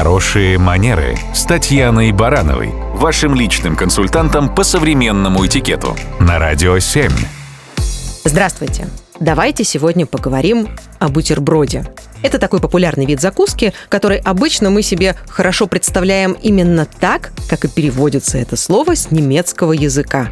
Хорошие манеры с Татьяной Барановой, вашим личным консультантом по современному этикету на Радио 7. Здравствуйте! Давайте сегодня поговорим о бутерброде. Это такой популярный вид закуски, который обычно мы себе хорошо представляем именно так, как и переводится это слово с немецкого языка.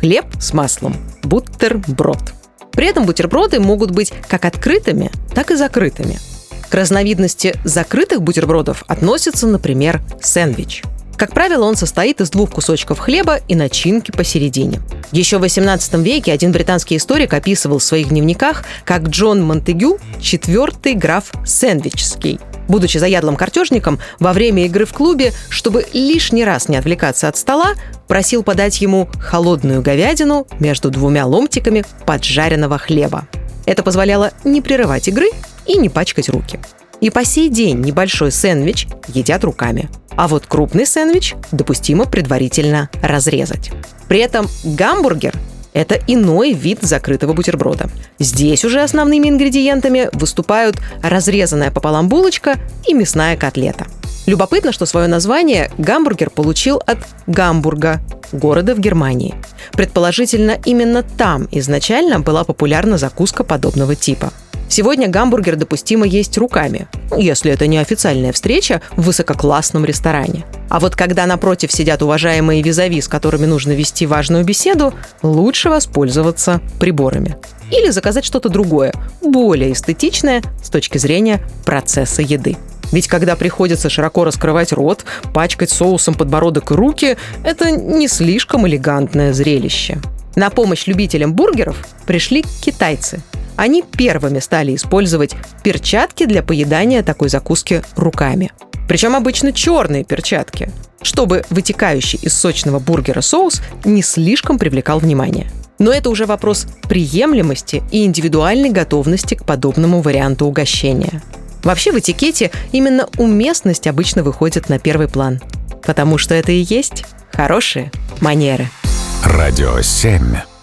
Хлеб с маслом. Бутерброд. При этом бутерброды могут быть как открытыми, так и закрытыми – к разновидности закрытых бутербродов относится, например, сэндвич. Как правило, он состоит из двух кусочков хлеба и начинки посередине. Еще в XVIII веке один британский историк описывал в своих дневниках, как Джон Монтегю, четвертый граф Сэндвичский, будучи заядлым картежником, во время игры в клубе, чтобы лишний раз не отвлекаться от стола, просил подать ему холодную говядину между двумя ломтиками поджаренного хлеба. Это позволяло не прерывать игры и не пачкать руки. И по сей день небольшой сэндвич едят руками. А вот крупный сэндвич допустимо предварительно разрезать. При этом гамбургер это иной вид закрытого бутерброда. Здесь уже основными ингредиентами выступают разрезанная пополам булочка и мясная котлета. Любопытно, что свое название гамбургер получил от Гамбурга, города в Германии. Предположительно, именно там изначально была популярна закуска подобного типа – Сегодня гамбургер допустимо есть руками, если это не официальная встреча в высококлассном ресторане. А вот когда напротив сидят уважаемые визави, с которыми нужно вести важную беседу, лучше воспользоваться приборами. Или заказать что-то другое, более эстетичное с точки зрения процесса еды. Ведь когда приходится широко раскрывать рот, пачкать соусом подбородок и руки, это не слишком элегантное зрелище. На помощь любителям бургеров пришли китайцы – они первыми стали использовать перчатки для поедания такой закуски руками. Причем обычно черные перчатки, чтобы вытекающий из сочного бургера соус не слишком привлекал внимание. Но это уже вопрос приемлемости и индивидуальной готовности к подобному варианту угощения. Вообще в этикете именно уместность обычно выходит на первый план, потому что это и есть хорошие манеры. Радио 7.